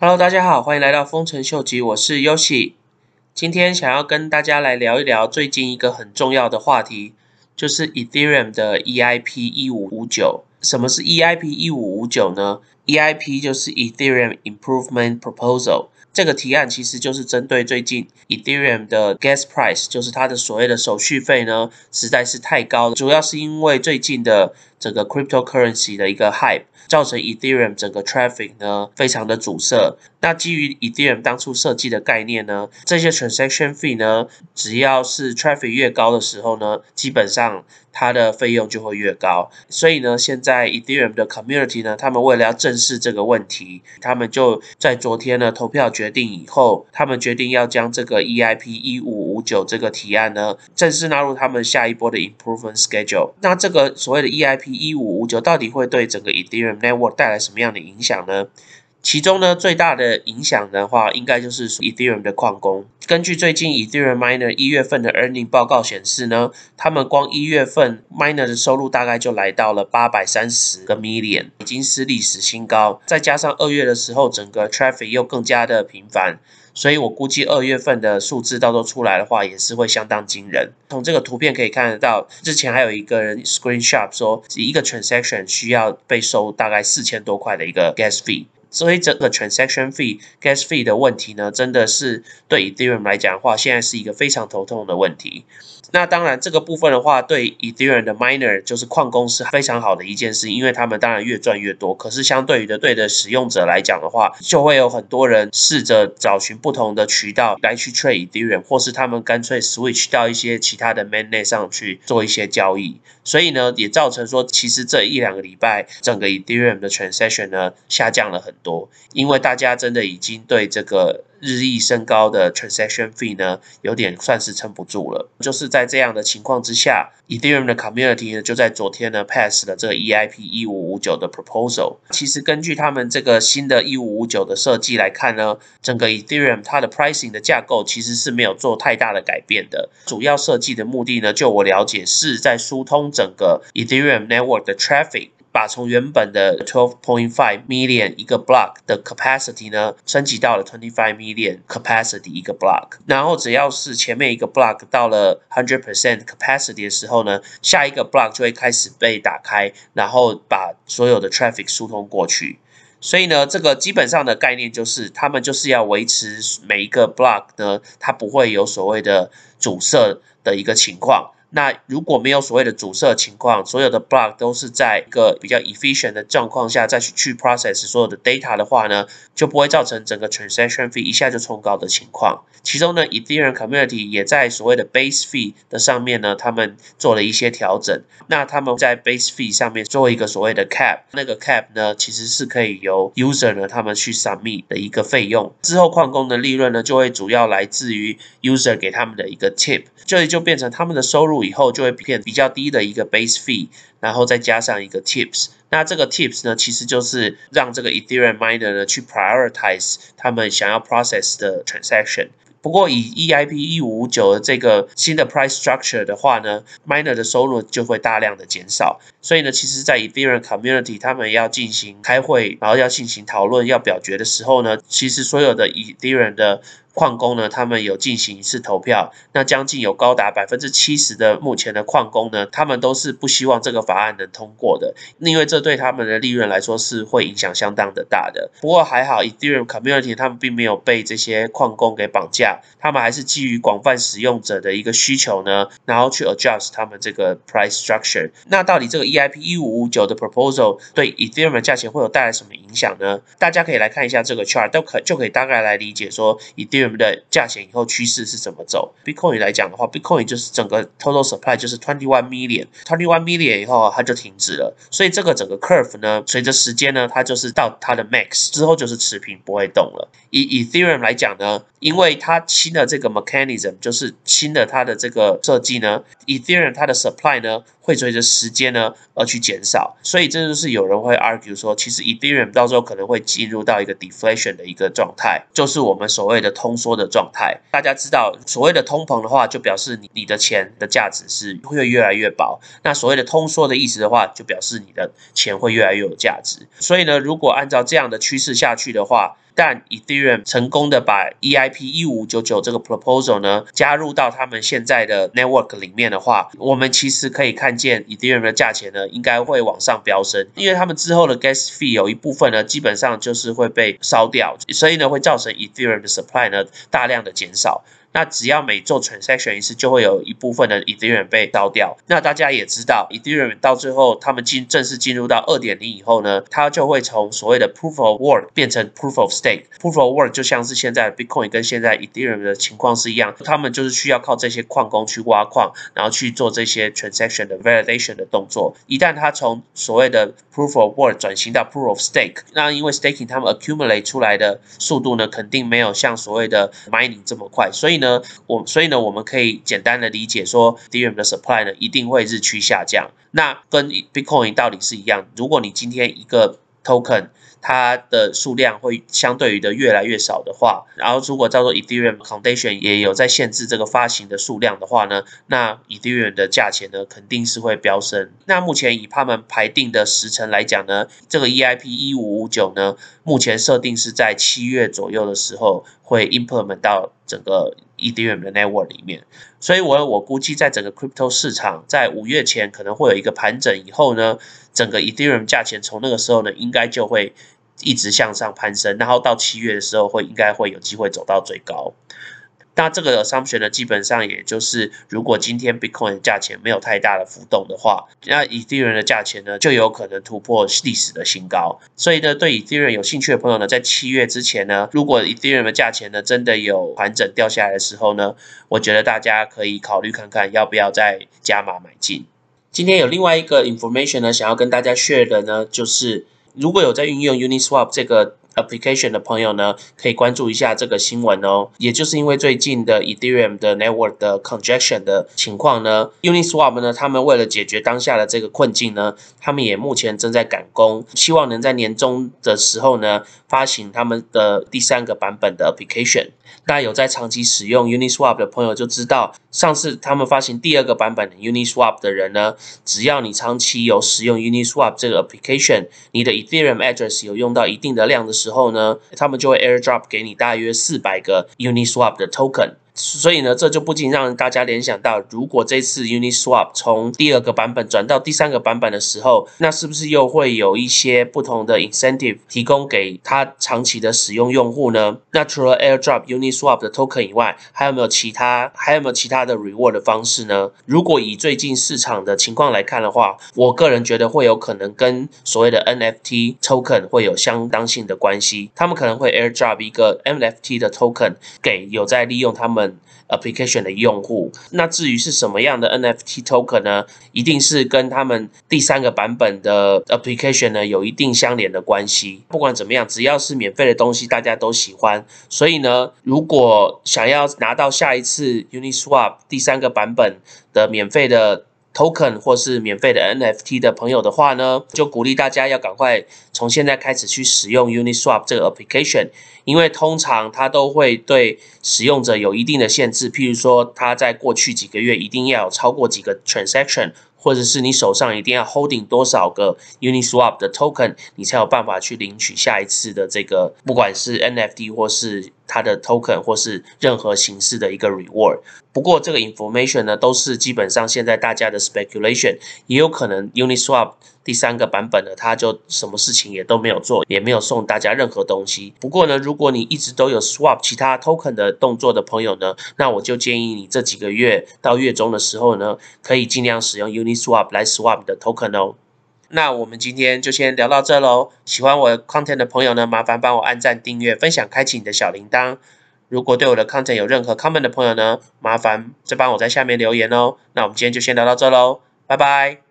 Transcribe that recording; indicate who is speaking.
Speaker 1: Hello，大家好，欢迎来到丰臣秀吉，我是 Yoshi。今天想要跟大家来聊一聊最近一个很重要的话题，就是 Ethereum 的 EIP 一五五九。什么是 EIP 一五五九呢？EIP 就是 Ethereum Improvement Proposal。这个提案其实就是针对最近 Ethereum 的 gas price，就是它的所谓的手续费呢，实在是太高了。主要是因为最近的整个 cryptocurrency 的一个 hype，造成 Ethereum 整个 traffic 呢非常的阻塞。那基于 Ethereum 当初设计的概念呢，这些 transaction fee 呢，只要是 traffic 越高的时候呢，基本上它的费用就会越高。所以呢，现在 Ethereum 的 community 呢，他们为了要正视这个问题，他们就在昨天呢投票决定以后，他们决定要将这个 EIP 一五五九这个提案呢，正式纳入他们下一波的 improvement schedule。那这个所谓的 EIP 一五五九到底会对整个 Ethereum network 带来什么样的影响呢？其中呢，最大的影响的话，应该就是 Ethereum 的矿工。根据最近 Ethereum miner 一月份的 earning 报告显示呢，他们光一月份 miner 的收入大概就来到了八百三十个 million，已经是历史新高。再加上二月的时候，整个 traffic 又更加的频繁，所以我估计二月份的数字到时候出来的话，也是会相当惊人。从这个图片可以看得到，之前还有一个人 screenshot 说，一个 transaction 需要被收大概四千多块的一个 gas fee。所以整个 transaction fee、gas fee 的问题呢，真的是对 Ethereum 来讲的话，现在是一个非常头痛的问题。那当然，这个部分的话，对 Ethereum 的 miner 就是矿工是非常好的一件事，因为他们当然越赚越多。可是相对于的，对的使用者来讲的话，就会有很多人试着找寻不同的渠道来去 trade Ethereum，或是他们干脆 switch 到一些其他的 mainnet 上去做一些交易。所以呢，也造成说，其实这一两个礼拜，整个 Ethereum 的 transaction 呢下降了很多，因为大家真的已经对这个。日益升高的 transaction fee 呢，有点算是撑不住了。就是在这样的情况之下，Ethereum 的 community 呢，就在昨天呢 pass 了这个 EIP 一五五九的 proposal。其实根据他们这个新的一五五九的设计来看呢，整个 Ethereum 它的 pricing 的架构其实是没有做太大的改变的。主要设计的目的呢，就我了解是在疏通整个 Ethereum network 的 traffic。把从原本的 twelve point five million 一个 block 的 capacity 呢，升级到了 twenty five million capacity 一个 block。然后只要是前面一个 block 到了 hundred percent capacity 的时候呢，下一个 block 就会开始被打开，然后把所有的 traffic 疏通过去。所以呢，这个基本上的概念就是，他们就是要维持每一个 block 呢，它不会有所谓的阻塞的一个情况。那如果没有所谓的阻塞情况，所有的 block 都是在一个比较 efficient 的状况下再去去 process 所有的 data 的话呢，就不会造成整个 transaction fee 一下就冲高的情况。其中呢，Ethereum community 也在所谓的 base fee 的上面呢，他们做了一些调整。那他们在 base fee 上面做一个所谓的 cap，那个 cap 呢，其实是可以由 user 呢他们去 submit 的一个费用。之后矿工的利润呢，就会主要来自于 user 给他们的一个 tip，这里就变成他们的收入。以后就会变比较低的一个 base fee，然后再加上一个 tips。那这个 tips 呢，其实就是让这个 Ethereum miner 呢去 prioritize 他们想要 process 的 transaction。不过以 EIP 一五五九的这个新的 price structure 的话呢，miner 的收入就会大量的减少。所以呢，其实，在 Ethereum community 他们要进行开会，然后要进行讨论、要表决的时候呢，其实所有的 Ethereum 的矿工呢，他们有进行一次投票，那将近有高达百分之七十的目前的矿工呢，他们都是不希望这个法案能通过的，因为这对他们的利润来说是会影响相当的大的。不过还好，Ethereum community 他们并没有被这些矿工给绑架，他们还是基于广泛使用者的一个需求呢，然后去 adjust 他们这个 price structure。那到底这个 EIP 一五五九的 proposal 对 Ethereum 的价钱会有带来什么影响呢？大家可以来看一下这个 chart，都可就可以大概来理解说 Ethereum。的价钱以后趋势是怎么走？Bitcoin 来讲的话，Bitcoin 就是整个 total supply 就是 twenty one million，twenty one million 以后它就停止了，所以这个整个 curve 呢，随着时间呢，它就是到它的 max 之后就是持平不会动了。以 Ethereum 来讲呢，因为它新的这个 mechanism 就是新的它的这个设计呢，Ethereum 它的 supply 呢会随着时间呢而去减少，所以这就是有人会 argue 说，其实 Ethereum 到时候可能会进入到一个 deflation 的一个状态，就是我们所谓的通缩的状态。大家知道，所谓的通膨的话，就表示你你的钱的价值是会越来越薄；那所谓的通缩的意思的话，就表示你的钱会越来越有价值。所以呢，如果按照这样的趋势下去的话，旦 Ethereum 成功的把 EIP 一五九九这个 proposal 呢加入到他们现在的 network 里面的话，我们其实可以看见 Ethereum 的价钱呢应该会往上飙升，因为他们之后的 gas fee 有一部分呢基本上就是会被烧掉，所以呢会造成 Ethereum 的 supply 呢大量的减少。那只要每做 transaction 一次，就会有一部分的 Ethereum 被烧掉。那大家也知道，Ethereum 到最后他们进正式进入到二点零以后呢，它就会从所谓的 Proof of Work 变成 Proof of Stake。Proof of Work 就像是现在 Bitcoin 跟现在 Ethereum 的情况是一样，他们就是需要靠这些矿工去挖矿，然后去做这些 transaction 的 validation 的动作。一旦它从所谓的 Proof of Work 转型到 Proof of Stake，那因为 staking 他们 accumulate 出来的速度呢，肯定没有像所谓的 mining 这么快，所以呢，我所以呢，我们可以简单的理解说，Ethereum 的 supply 呢一定会日趋下降。那跟 Bitcoin 道理是一样，如果你今天一个 token 它的数量会相对于的越来越少的话，然后如果叫做 Ethereum Foundation 也有在限制这个发行的数量的话呢，那 Ethereum 的价钱呢肯定是会飙升。那目前以他们排定的时程来讲呢，这个 EIP 一五五九呢，目前设定是在七月左右的时候会 implement 到整个 Ethereum 的 network 里面。所以我我估计在整个 crypto 市场在五月前可能会有一个盘整，以后呢。整个 Ethereum 价钱从那个时候呢，应该就会一直向上攀升，然后到七月的时候会应该会有机会走到最高。那这个 assumption 呢，基本上也就是如果今天 Bitcoin 的价钱没有太大的浮动的话，那 Ethereum 的价钱呢就有可能突破历史的新高。所以呢，对 Ethereum 有兴趣的朋友呢，在七月之前呢，如果 Ethereum 的价钱呢真的有盘整掉下来的时候呢，我觉得大家可以考虑看看要不要再加码买进。今天有另外一个 information 呢，想要跟大家 share 的呢，就是如果有在运用 Uniswap 这个 application 的朋友呢，可以关注一下这个新闻哦。也就是因为最近的 Ethereum 的 network 的 congestion 的情况呢，Uniswap 呢，他们为了解决当下的这个困境呢，他们也目前正在赶工，希望能在年终的时候呢，发行他们的第三个版本的 application。大家有在长期使用 Uniswap 的朋友就知道，上次他们发行第二个版本的 Uniswap 的人呢，只要你长期有使用 Uniswap 这个 application，你的 Ethereum address 有用到一定的量的时候之后呢，他们就会 airdrop 给你大约四百个 Uniswap 的 token。所以呢，这就不禁让大家联想到，如果这次 Uniswap 从第二个版本转到第三个版本的时候，那是不是又会有一些不同的 incentive 提供给他长期的使用用户呢？那除了 airdrop Uniswap 的 token 以外，还有没有其他还有没有其他的 reward 的方式呢？如果以最近市场的情况来看的话，我个人觉得会有可能跟所谓的 NFT token 会有相当性的关系，他们可能会 airdrop 一个 NFT 的 token 给有在利用他们。Application 的用户，那至于是什么样的 NFT token 呢？一定是跟他们第三个版本的 application 呢有一定相连的关系。不管怎么样，只要是免费的东西，大家都喜欢。所以呢，如果想要拿到下一次 Uniswap 第三个版本的免费的 token 或是免费的 NFT 的朋友的话呢，就鼓励大家要赶快从现在开始去使用 Uniswap 这个 application，因为通常它都会对使用者有一定的限制，譬如说它在过去几个月一定要有超过几个 transaction。或者是你手上一定要 holding 多少个 Uniswap 的 token，你才有办法去领取下一次的这个，不管是 NFT 或是它的 token 或是任何形式的一个 reward。不过这个 information 呢，都是基本上现在大家的 speculation，也有可能 Uniswap。第三个版本呢，它就什么事情也都没有做，也没有送大家任何东西。不过呢，如如果你一直都有 swap 其他 token 的动作的朋友呢，那我就建议你这几个月到月中的时候呢，可以尽量使用 Uniswap 来 swap 的 token 哦。那我们今天就先聊到这喽。喜欢我的 content 的朋友呢，麻烦帮我按赞、订阅、分享、开启你的小铃铛。如果对我的 content 有任何 comment 的朋友呢，麻烦再帮我在下面留言哦。那我们今天就先聊到这喽，拜拜。